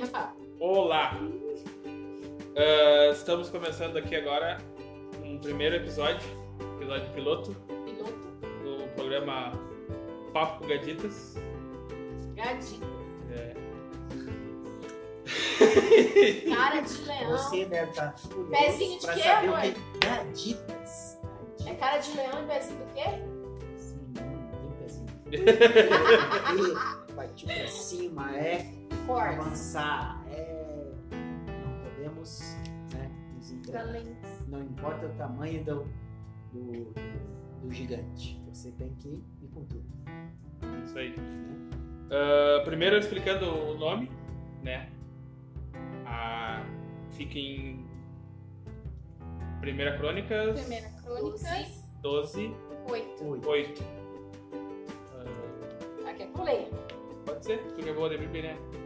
Rafa? Olá! Ah, estamos começando aqui agora um primeiro episódio, episódio piloto, Piloto. do programa Papo Gaditas. Gadinho. É, Cara de leão. Você deve estar curioso Pezinho de pra quê, saber amor? o que é gaditas. É cara de leão e pezinho do quê? Sim, não tem pezinho. E partir pra cima é Force. avançar, é não podemos né, nos entregar. Não importa o tamanho do, do, do gigante, você tem que ir com tudo. isso aí. né? Ah, primeiro explicando o nome, né? A, fica em Primeira Crônicas Primeira Crônicas. 12, Oito. Oito. 8. Aqui é eu leio. pode ser? Tu que é boa de Bíblia, né?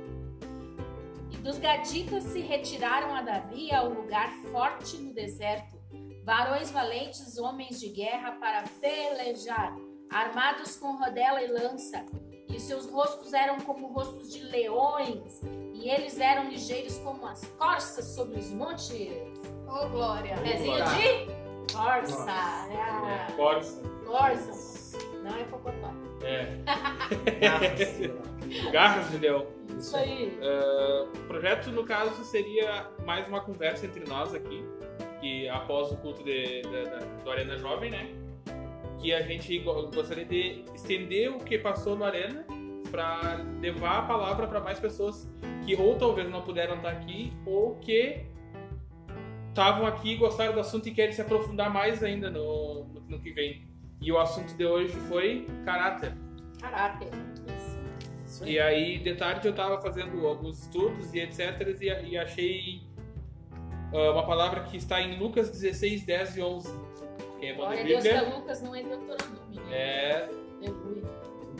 Dos gaditas se retiraram a Davi ao lugar forte no deserto, varões valentes, homens de guerra para pelejar, armados com rodela e lança, e seus rostos eram como rostos de leões, e eles eram ligeiros como as corças sobre os montes. Ô, Glória. Pezinho de corça. É, É, Corsa. corça. Não é cocotó. É, Garras, de Leão. Isso aí. Ah, o projeto, no caso, seria mais uma conversa entre nós aqui, que após o culto de, da- da- do Arena Jovem, né? Que a gente go- gostaria de estender o que passou no Arena para levar a palavra para mais pessoas que ou talvez não puderam estar aqui ou que estavam aqui, gostaram do assunto e querem se aprofundar mais ainda no, no, no que vem. E o assunto de hoje foi caráter. Caráter. Aí. E aí, de tarde, eu tava fazendo alguns estudos e etc. E, e achei ah, uma palavra que está em Lucas 16, 10 e 11. Quem é bom Glória de a Deus que Bíblia? a Lucas não é Deuteronômio, né? É Aleluia.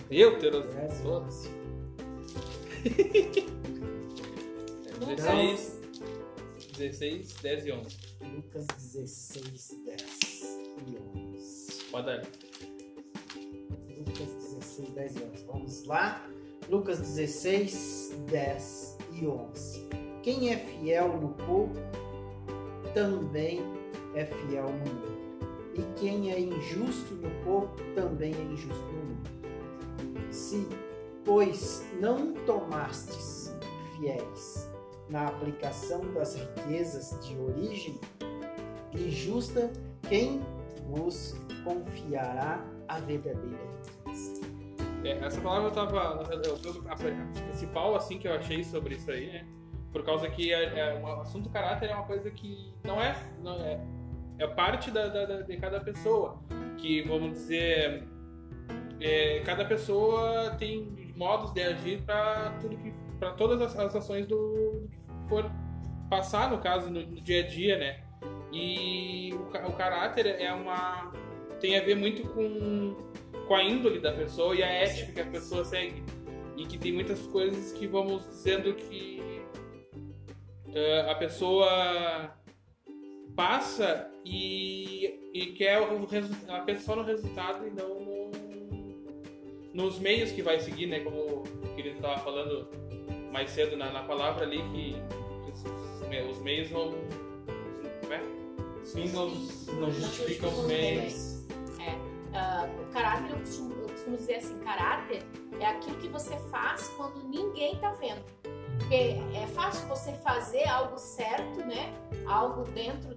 Deuteros. Dez, onze. 16, 16, 10 e 11. Lucas 16, 10 e 11. Pode dar. Lucas 16, 10 e 11. Vamos lá. Lucas 16, 10 e 11. Quem é fiel no pouco, também é fiel no muito. E quem é injusto no pouco, também é injusto no muito. Se, pois, não tomastes fiéis na aplicação das riquezas de origem injusta, quem vos confiará a verdadeira riqueza? É, essa palavra eu tava. Eu, eu, a principal assim que eu achei sobre isso aí, né? Por causa que é, é, o assunto caráter é uma coisa que não é. Não é, é parte da, da- da- de cada pessoa. Que vamos dizer. é, cada pessoa tem modos de agir para tudo que. para todas as, as ações do, que for passar, no caso, no, no dia a dia, né? E o, o caráter é uma. tem a ver muito com com a índole da pessoa e a ética que a pessoa segue. E que tem muitas coisas que vamos dizendo que eh, a pessoa passa e, e quer o resu- a pessoa no resultado e não no- nos meios que vai seguir, né? Como o querido estava falando mais cedo na, na palavra ali, que os, os meios não. Como é? Os fins não, não justificam os meios. Dizer assim, caráter é aquilo que você faz quando ninguém tá vendo. Porque é fácil você fazer algo certo, né? Algo dentro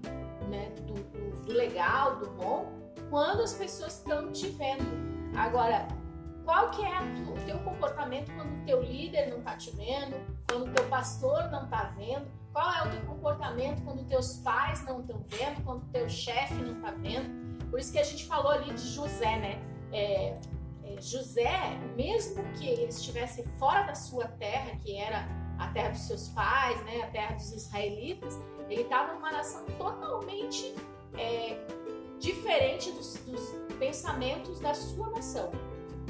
né, do, do- do legal, do bom, quando as pessoas estão te vendo. Agora, qual que é o teu comportamento quando o teu líder não tá te vendo, quando o teu pastor não tá vendo? Qual é o teu comportamento quando teus pais não estão vendo, quando teu chefe não tá vendo? Por isso que a gente falou ali de José, né? É, José, mesmo que ele estivesse fora da sua terra, que era a terra dos seus pais, né, a terra dos israelitas, ele estava numa nação totalmente é, diferente dos, dos pensamentos da sua nação,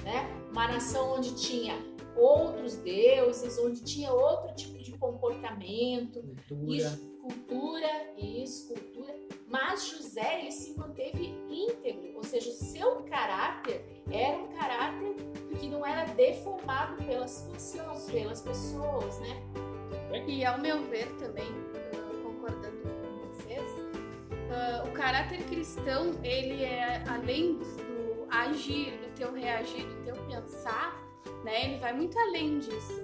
né? Uma nação onde tinha outros deuses, onde tinha outro tipo de comportamento, Cultura. isso, cultura, isso, cultura. Mas José, ele se manteve íntegro, ou seja, o seu caráter era um caráter que não era deformado pela situação, pelas pessoas, né? Segue. E ao meu ver também, concordando com vocês, ah, o caráter cristão, ele é além do agir, do teu reagir, do teu pensar, né? Ele vai muito além disso.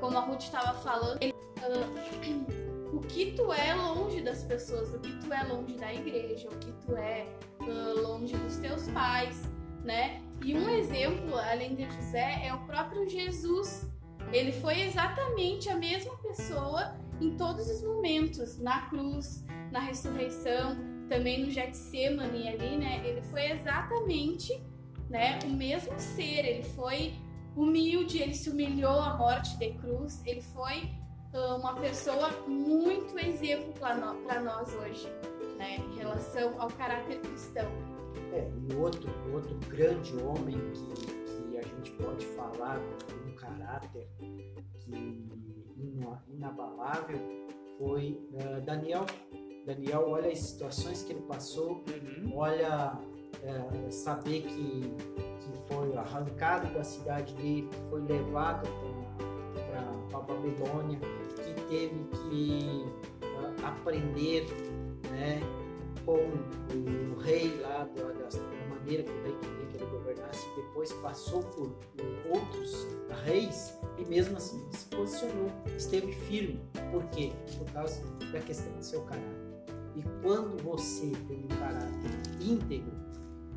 Como a Ruth estava falando, ele, o que tu é longe das pessoas, o que tu é longe da igreja, o que tu é ah, longe dos teus pais, né? E um exemplo, além de José, é o próprio Jesus. Ele foi exatamente a mesma pessoa em todos os momentos, na cruz, na ressurreição, também no Getsemane ali, né? Ele foi exatamente, né, o mesmo ser, ele foi humilde, ele se humilhou à morte de cruz, ele foi uma pessoa muito exemplo para nós hoje, né, em relação ao caráter cristão. É, e outro, outro grande homem que, que a gente pode falar de um caráter que ina- inabalável foi ah, Daniel. Daniel, olha as situações que ele passou, Uhum. olha é, saber que, que foi arrancado da cidade dele, que foi levado para a Babilônia, que teve que ah, aprender né, com o rei lá, da, da- maneira que o rei queria que ele governasse, depois passou por, por outros reis e mesmo assim se posicionou, esteve firme. Por quê? Por causa da questão do seu caráter. E quando você tem um caráter íntegro,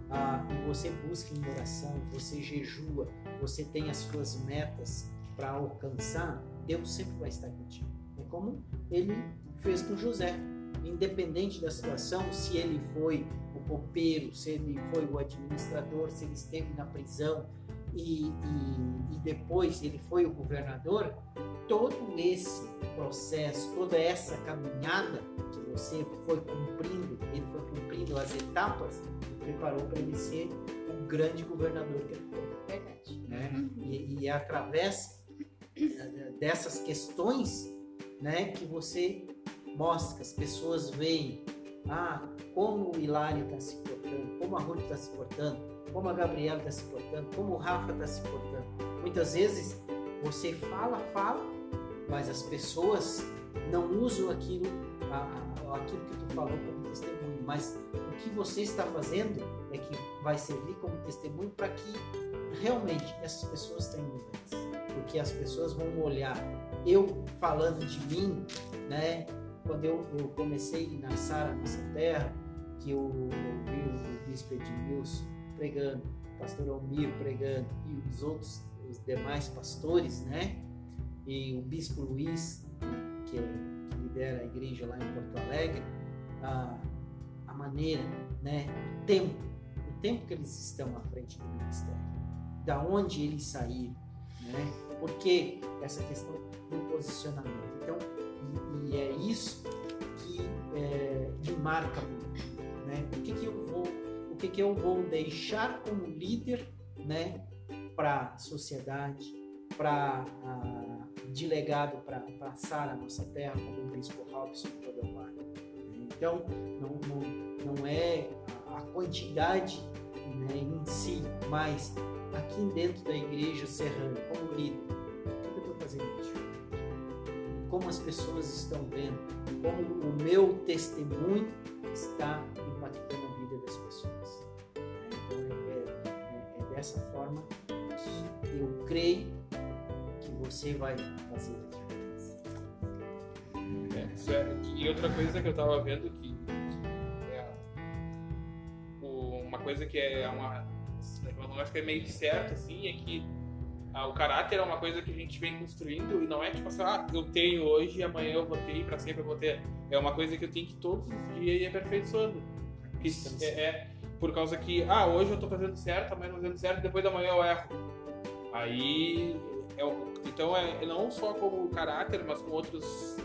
ah, e você busca em oração, você jejua, você tem as suas metas para alcançar, Deus sempre vai estar contigo. É como ele fez com José. Independente da situação, se ele foi o copeiro, se ele foi o administrador, se ele esteve na prisão e, e- e depois ele foi o governador, todo esse processo, toda essa caminhada que você foi cumprindo, ele foi cumprindo as etapas, preparou para ele ser o grande governador que ele foi. Verdade. Né? Uhum. E, e é através dessas questões né, que você mostra, que as pessoas veem ah, como o Hilário está se portando, como a Ruth está se portando, como a Gabriela está se portando, como o Rafa está se portando. Muitas vezes você fala, fala, mas as pessoas não usam aquilo, a- a- aquilo que tu falou como testemunho, mas o que você está fazendo é que vai servir como testemunho para que realmente essas pessoas tenham mudança. Porque as pessoas vão olhar, eu falando de mim, né? Quando eu, eu comecei na Sara, nossa terra, que eu ouvi o bispo Edmilson pregando, o pastor Almir pregando e os outros, os demais pastores, né? E o bispo Luiz, que, é- que lidera a igreja lá em Porto Alegre, a, a maneira, né? O tempo, o tempo que eles estão à frente do ministério, da onde eles saíram, né? Porque essa questão do posicionamento. Então, e, e é isso que é, marca muito, né? O que que eu vou, o que que eu vou deixar como líder, né? Para a sociedade, para de legado para passar a nossa terra, como o bispo Robson Codovaro. Então, não, não, não é a- a quantidade né, em si, mas aqui dentro da igreja serrana, como líder, o que eu estou fazendo diferente? Como as pessoas estão vendo, como o meu testemunho está impactando a vida das pessoas. Então, é, é- é dessa forma que eu creio que você vai fazer a diferença. É, isso é- e outra coisa que eu tava vendo que é, uma coisa que é uma eu acho que é meio certo assim é que ah, o caráter é uma coisa que a gente vem construindo e não é tipo assim, ah, eu tenho hoje e amanhã eu vou ter e pra sempre eu vou ter. É uma coisa que eu tenho que todos os dias ir aperfeiçoando. É, é por causa que, ah, hoje eu tô fazendo certo, amanhã eu tô fazendo certo, depois da manhã eu erro. Aí, é, então é não só como caráter, mas com outros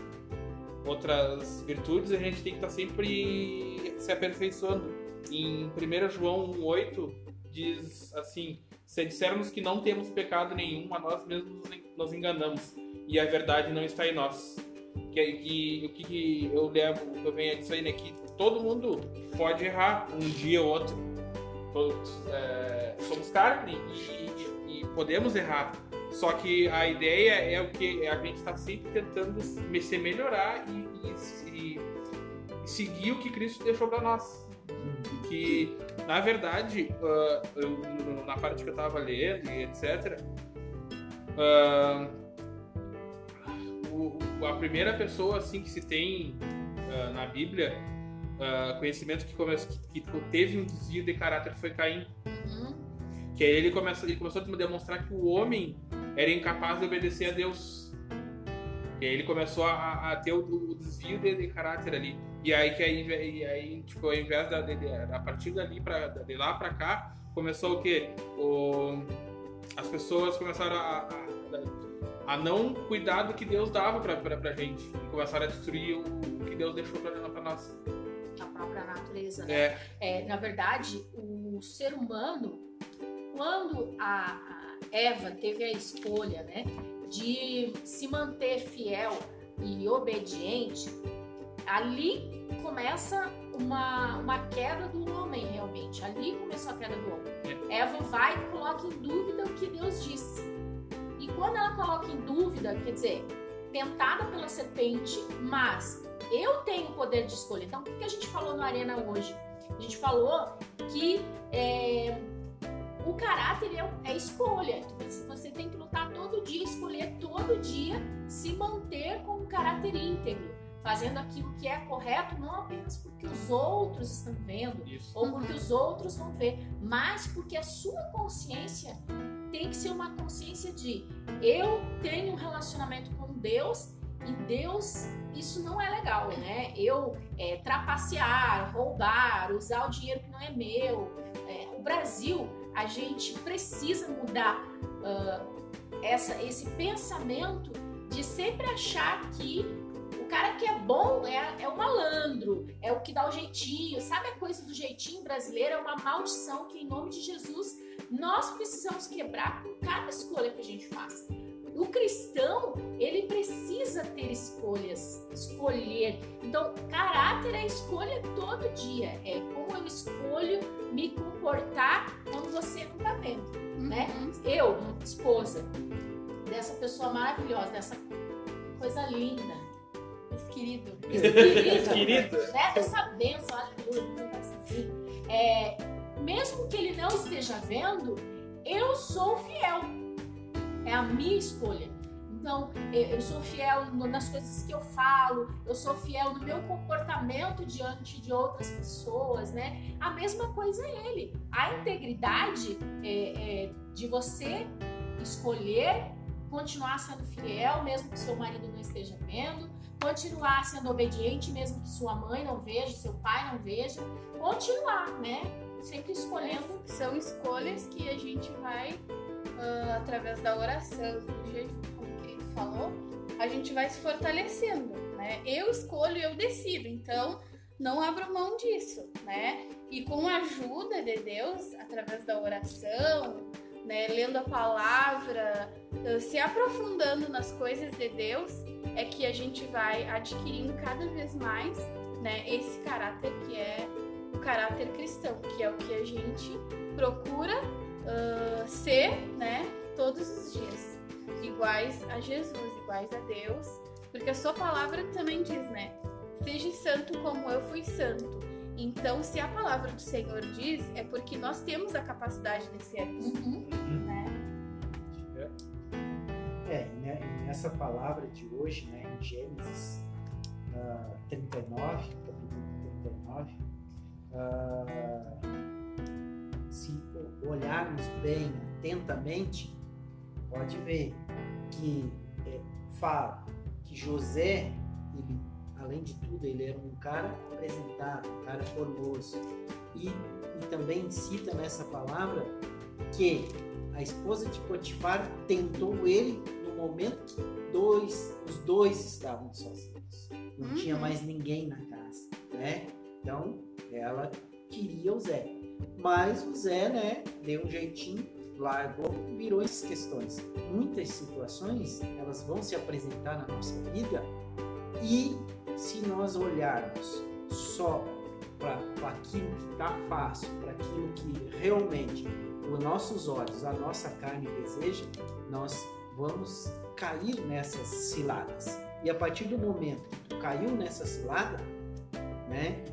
outras virtudes, a gente tem que estar sempre se aperfeiçoando. Em 1 João 1,8 diz assim: Se dissermos que não temos pecado nenhum, a nós mesmos nos en- nos enganamos, e a verdade não está em nós. Que, que, o que, que eu levo, que eu venho aí, né? Que todo mundo pode errar um dia ou outro. Todos, é, somos carne e, e- e podemos errar. Só que a ideia é o que a gente está sempre tentando se melhorar e- e- e seguir o que Cristo deixou para nós. Que, na verdade, ah, eu- na parte que eu estava lendo e etc., ah, o- a primeira pessoa assim que se tem ah, na Bíblia conhecimento que, come- que- que teve um desvio de caráter foi Caim. Uhum. Que aí ele começou, ele começou a demonstrar que o homem era incapaz de obedecer a Deus. E aí ele começou a, a ter o, o desvio de, de caráter ali. E aí que aí, e aí tipo, ao invés da, de, a partir dali para de lá para cá, começou o quê? O, as pessoas começaram a, a, a não cuidar do que Deus dava pra, pra, pra gente. E começaram a destruir o, o que Deus deixou pra, pra nós. A própria natureza, né? É, É, na verdade, o ser humano, quando a, a Eva teve a escolha, né, de se manter fiel e obediente, ali começa uma, uma queda do homem, realmente. Ali começou a queda do homem. Eva vai e coloca em dúvida o que Deus disse. E quando ela coloca em dúvida, quer dizer, tentada pela serpente, mas eu tenho o poder de escolha. Então, o que a gente falou no Arena hoje? A gente falou que é, o caráter é, é escolha. Você- Você tem que lutar todo dia, escolher todo dia se manter com um caráter íntegro, fazendo aquilo que é correto, não apenas porque os outros estão vendo isso. ou porque os outros vão ver, mas porque a sua consciência tem que ser uma consciência de eu tenho um relacionamento com Deus e Deus isso não é legal, né? Eu é, trapacear, roubar, usar o dinheiro que não é meu. É, o Brasil, a gente precisa mudar ah, essa, esse pensamento de sempre achar que cara que é bom é, é o malandro, é o que dá o jeitinho. Sabe a coisa do jeitinho brasileiro? É uma maldição que, em nome de Jesus, nós precisamos quebrar com cada escolha que a gente faz. O cristão, ele precisa ter escolhas, escolher. Então, caráter é escolha todo dia. É como eu escolho me comportar quando você não tá vendo, né? Eu, esposa dessa pessoa maravilhosa, dessa coisa linda, Esse querido. querida, Querido. né? Dessa bênção, aleluia, assim. É, mesmo que ele não esteja vendo, eu sou fiel. É a minha escolha. Então, eu sou fiel nas coisas que eu falo, eu sou fiel no meu comportamento diante de outras pessoas, né? A mesma coisa é ele. A integridade é, é de você escolher continuar sendo fiel, mesmo que seu marido não esteja vendo, continuar sendo obediente, mesmo que sua mãe não veja, seu pai não veja, continuar, né? Sempre escolhendo. São escolhas que a gente vai, ah, através da oração, do jejum, como querido falou, a gente vai se fortalecendo, né? Eu escolho, eu decido, então não abro mão disso, né? E com a ajuda de Deus, através da oração, né, lendo a palavra, ah, se aprofundando nas coisas de Deus, é que a gente vai adquirindo cada vez mais, né, esse caráter que é o caráter cristão, que é o que a gente procura ah, ser, né, todos os dias, iguais a Jesus, iguais a Deus, porque a sua palavra também diz, né, seja santo como eu fui santo. Então, se a palavra do Senhor diz, é porque nós temos a capacidade de ser assim, né? É, e e nessa palavra de hoje, né, em Gênesis ah, 39, capítulo 39, ah, se olharmos bem atentamente, pode ver que é, fala que José, ele, além de tudo, ele era um cara apresentado, um cara formoso. E, e também cita nessa palavra que a esposa de Potifar tentou ele no momento que dois, os dois estavam sozinhos. Não Uhum. tinha mais ninguém na casa, né? Então, ela queria o Zé. Mas o Zé, né, deu um jeitinho, largou, virou essas questões. Muitas situações, elas vão se apresentar na nossa vida e se nós olharmos só para aquilo que está fácil, para aquilo que realmente os nossos olhos, a nossa carne deseja, nós vamos cair nessas ciladas. E a partir do momento que tu caiu nessa cilada, né,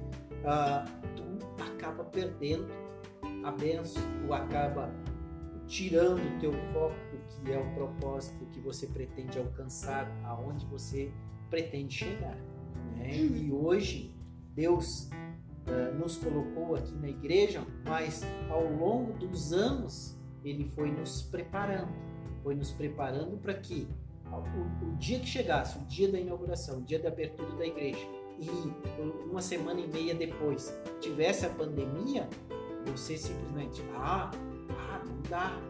ah, tu acaba perdendo a benção, tu acaba tirando o teu foco do que é o propósito que você pretende alcançar, aonde você pretende chegar. Né? E hoje Deus uh, nos colocou aqui na igreja, mas ao longo dos anos Ele foi nos preparando, foi nos preparando para que o, o, dia que chegasse, o dia da inauguração, o dia da abertura da igreja, e uma semana e meia depois tivesse a pandemia, você simplesmente, ah, ah não dá.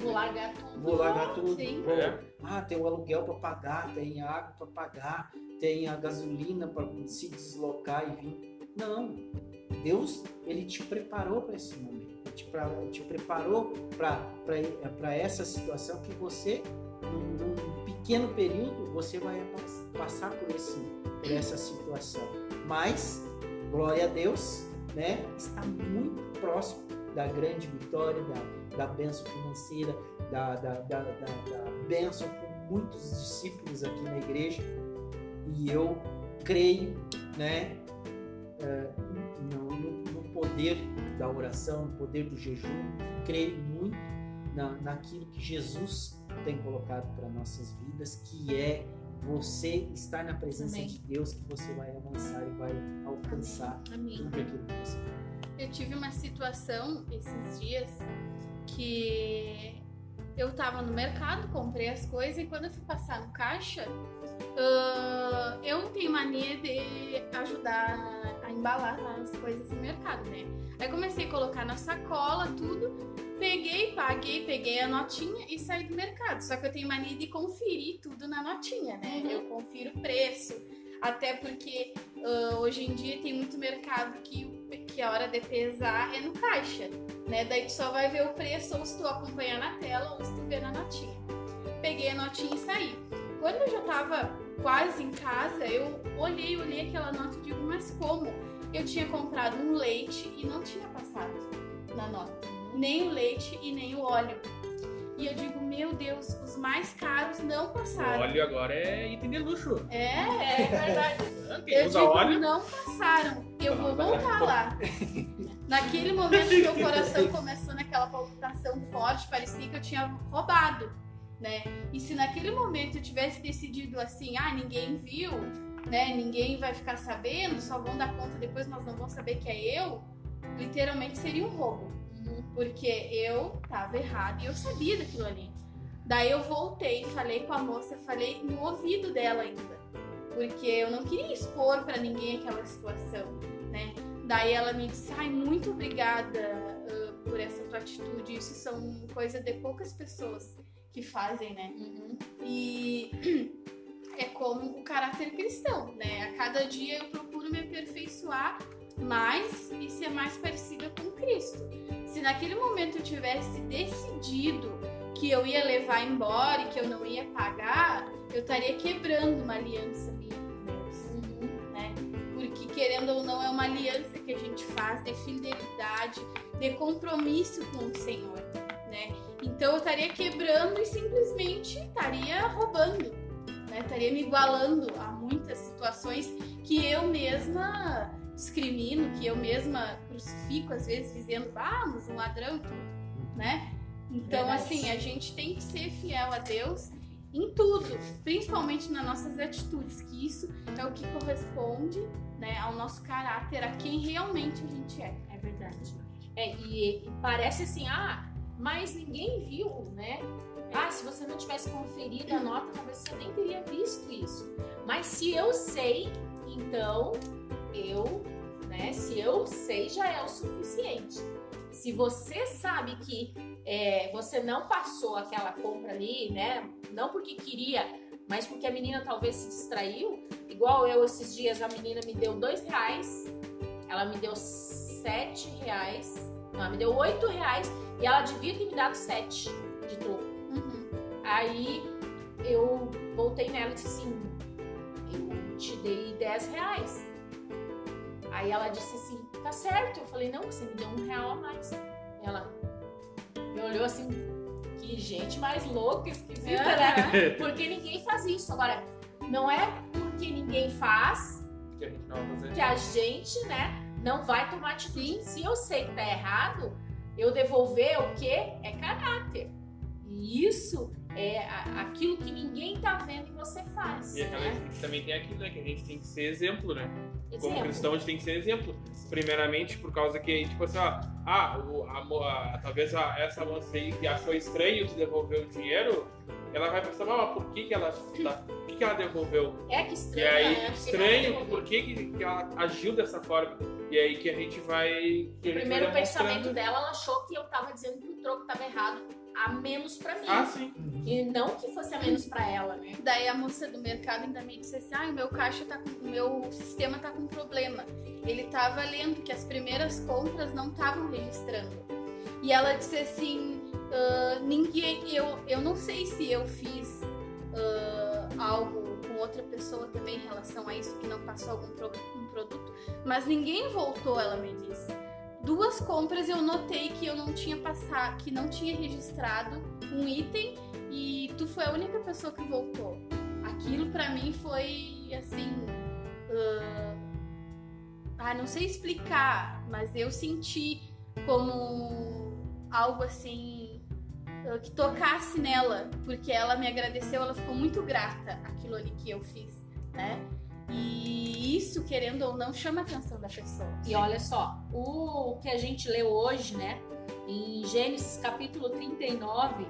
Vou largar tudo. Vou largar tudo. Sim. Vou, É. ah, tem o aluguel para pagar, tem a água para pagar, tem a gasolina para se deslocar e vir. Não. Deus, ele te preparou para esse momento. Ele te, pra, te preparou para essa situação que você, num, num pequeno período, você vai pass- passar por, esse, por essa situação. Mas, glória a Deus, né? Está muito próximo da grande vitória, da, da bênção financeira, da, da, da, da, bênção com muitos discípulos aqui na igreja. E eu creio, né? eh, no, no- no poder da oração, no poder do jejum, creio muito na, naquilo que Jesus tem colocado para nossas vidas, que é você estar na presença Amém. de Deus, que você vai avançar e vai alcançar Amém. tudo aquilo que você quer. Eu tive uma situação esses dias que eu tava no mercado, comprei as coisas e quando eu fui passar no caixa, ah, eu tenho mania de ajudar a embalar as coisas no mercado, né? Aí comecei a colocar na sacola, tudo, peguei, paguei, peguei a notinha e saí do mercado. Só que eu tenho mania de conferir tudo na notinha, né? Uhum. Eu confiro o preço, até porque ah, hoje em dia tem muito mercado que, que a hora de pesar é no caixa, né? Daí tu só vai ver o preço ou se tu acompanhar na tela ou se tu ver na notinha. Peguei a notinha e saí. Quando eu já tava quase em casa, eu olhei, olhei aquela nota e digo, mas como? Eu tinha comprado um leite e não tinha passado na nota. Nem o leite e nem o óleo. E eu digo, meu Deus, os mais caros não passaram. Óleo agora é item de luxo. É, é verdade. Eu usa digo, óleo. não passaram. Eu vou voltar lá. Naquele momento, meu coração começou naquela palpitação forte, parecia que eu tinha roubado, né? E se naquele momento eu tivesse decidido assim, ah, ninguém viu, né? Ninguém vai ficar sabendo, só vão dar conta depois, nós não vamos saber que é eu, literalmente seria um roubo. Porque eu tava errada e eu sabia daquilo ali. Daí eu voltei, falei com a moça, falei no ouvido dela ainda porque eu não queria expor pra ninguém aquela situação, né? Daí ela me disse, ai, muito obrigada ah, por essa tua atitude, isso são coisa de poucas pessoas que fazem, né? Uhum. E é como o caráter cristão, né? A cada dia eu procuro me aperfeiçoar mais e ser mais parecida com Cristo. Se naquele momento eu tivesse decidido que eu ia levar embora e que eu não ia pagar, eu estaria quebrando uma aliança minha com Deus, né? Porque querendo ou não é uma aliança que a gente faz de fidelidade, de compromisso com o Senhor, né? Então eu estaria quebrando e simplesmente estaria roubando, né? Estaria me igualando a muitas situações que eu mesma discrimino, que eu mesma crucifico às vezes dizendo, vamos, um ladrão, e tudo, né? Então, Verdade. assim, a gente tem que ser fiel a Deus em tudo, principalmente nas nossas atitudes, que isso é o que corresponde né, ao nosso caráter, a quem realmente a gente é. É verdade. É, e, e parece assim, ah, mas ninguém viu, né? Ah, se você não tivesse conferido a nota, talvez você nem teria visto isso. Mas se eu sei, então eu, né? Se eu sei, já é o suficiente. Se você sabe que é, você não passou aquela compra ali, né? Não porque queria, mas porque a menina talvez se distraiu. Igual eu esses dias, a menina me deu dois reais, ela me deu sete reais, não, ela me deu oito reais e ela devia ter me dado sete de troco. Uhum. Aí eu voltei nela e disse assim: Eu te dei 10 reais. Aí ela disse assim: Tá certo. Eu falei: Não, você me deu um real a mais. Ela me olhou assim: Que gente mais louca, esquisita, né? Porque ninguém faz isso. Agora, não é porque ninguém faz Que a gente não vai fazer. que a gente, né, não vai tomar atitude. Se eu sei que tá errado, eu devolver o quê? É caráter. E isso é aquilo que ninguém tá vendo e você faz. E aquela, né? também tem aquilo, né? Que a gente tem que ser exemplo, né? Como Exemplo. cristão, a gente tem que ser exemplo. Primeiramente, por causa que, tipo assim, ó, ah, o, a, a- talvez a- essa moça aí que achou estranho de devolver o dinheiro, ela vai pensar, mas por que, que ela. tá- por que, que ela devolveu? É que E estranho, aí, né? Estranho, por que, que, que ela agiu dessa forma? E aí que a gente vai. que O primeiro pensamento dela, ela achou que eu tava dizendo que o troco tava errado, a menos pra mim. Ah, sim. E não que fosse a menos pra ela, né? Daí a moça do mercado ainda me disse assim: ah, o meu caixa tá com. O meu sistema tá com problema. Ele tava lendo que as primeiras compras não estavam registrando. E ela disse assim: "Ah, ninguém. Eu, eu não sei se eu fiz ah, algo com outra pessoa também em relação a isso, que não passou algum pro- um produto, mas ninguém voltou, ela me disse. Duas compras eu notei que eu não tinha passado, que não tinha registrado um item e tu foi a única pessoa que voltou. Aquilo pra mim foi assim. ah, ah, não sei explicar, mas eu senti como algo assim ah, que tocasse nela, porque ela me agradeceu, ela ficou muito grata aquilo ali que eu fiz, né? E isso, querendo ou não, chama a atenção da pessoa. E olha só, o que a gente leu hoje, né? Em Gênesis capítulo 39,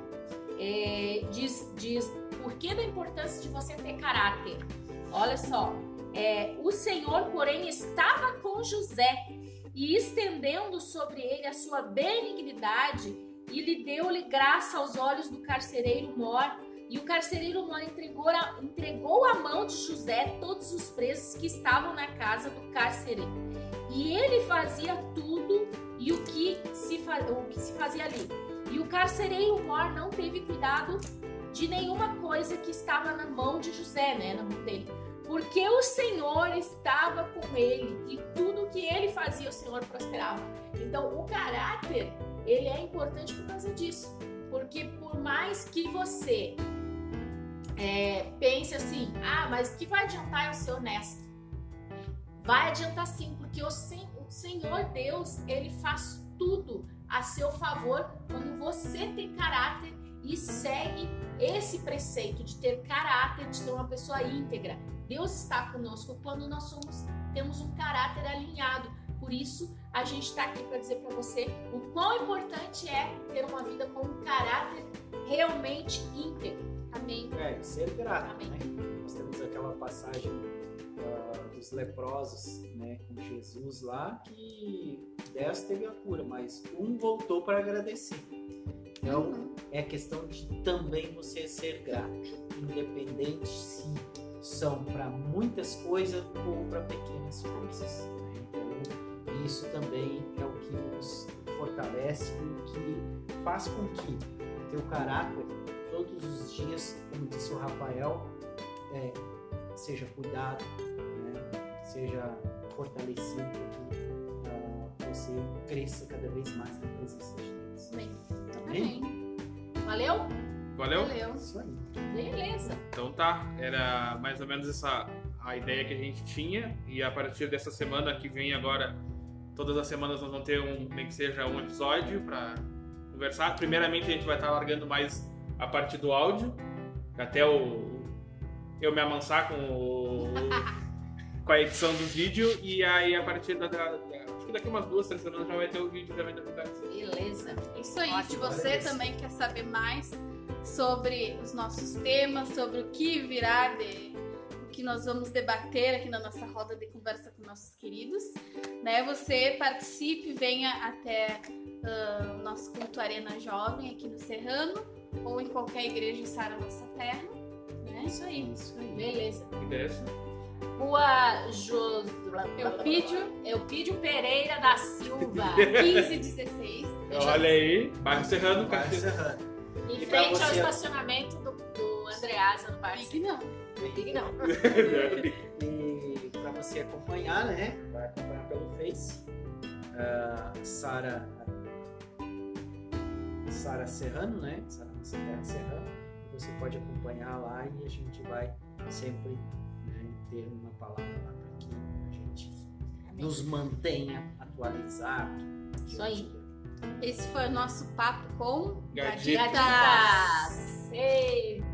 é, diz, diz por que da importância de você ter caráter. Olha só, é, o Senhor, porém, estava com José e estendendo sobre ele a sua benignidade e lhe deu-lhe graça aos olhos do carcereiro Mor. E o carcereiro Mor entregou a, entregou à mão de José todos os presos que estavam na casa do carcereiro. E ele fazia tudo e o que se, o que se fazia ali. E o carcereiro Mor não teve cuidado de nenhuma coisa que estava na mão de José, né, na mão dele. Porque o Senhor estava com ele e tudo que ele fazia o Senhor prosperava. Então, o caráter, ele é importante por causa disso. Porque por mais que você é, pense assim, ah, mas que vai adiantar eu ser honesto? Vai adiantar sim, porque o, Sen- o Senhor Deus, ele faz tudo a seu favor quando você tem caráter e segue esse preceito de ter caráter, de ser uma pessoa íntegra. Deus está conosco quando nós somos, temos um caráter alinhado. Por isso, a gente está aqui para dizer para você o quão importante é ter uma vida com um caráter realmente íntegro. Amém. É, ser grato, Amém. né? Nós temos aquela passagem ah, dos leprosos, né, com Jesus lá, que dez teve a cura, mas um voltou para agradecer. Então, Uhum. é questão de também você ser grato, independente se são para muitas coisas ou para pequenas coisas. né? Então, isso também é o que nos fortalece e o que faz com que o teu caráter, todos os dias, como disse o Rafael, é, seja cuidado, né? seja fortalecido, para que você cresça cada vez mais na presença de Deus. Amém? Amém. Valeu? Valeu? Valeu. Isso aí. Beleza. Então tá, era mais ou menos essa a ideia que a gente tinha e a partir dessa semana que vem agora, todas as semanas nós vamos ter um, nem que seja um episódio para conversar. Primeiramente a gente vai estar largando mais a parte do áudio, até o eu me amansar com o com a edição do vídeo e aí a partir da, da- da- acho que daqui umas duas, três semanas já vai ter o vídeo também da conversa. Beleza. Isso aí. Ótimo, Se você também quer saber mais sobre os nossos temas, sobre o que virá de o que nós vamos debater aqui na nossa roda de conversa com nossos queridos, né? Você participe, venha até o nosso culto Arena Jovem aqui no Serrano ou em qualquer igreja em Sara Nossa Terra, né? Isso aí. Isso aí. Beleza. Interessa? Rua Jos... Eupídio. Eupídio Pereira da Silva. 1516. Olha aí, bairro Serrano, Caxias. encerrando. Em frente ao estacionamento do, do Andreasa no bairro. Big não. Big não. E para você acompanhar, né? Vai acompanhar pelo Face. Ah, Sara Sara Serrano, né? Sara Serra Serrano. Você pode acompanhar lá e a gente vai sempre né, ter uma palavra lá para que a gente Amém. nos mantenha atualizado. Isso aí. Esse foi o nosso papo com Gadita. Gaditas. Ei.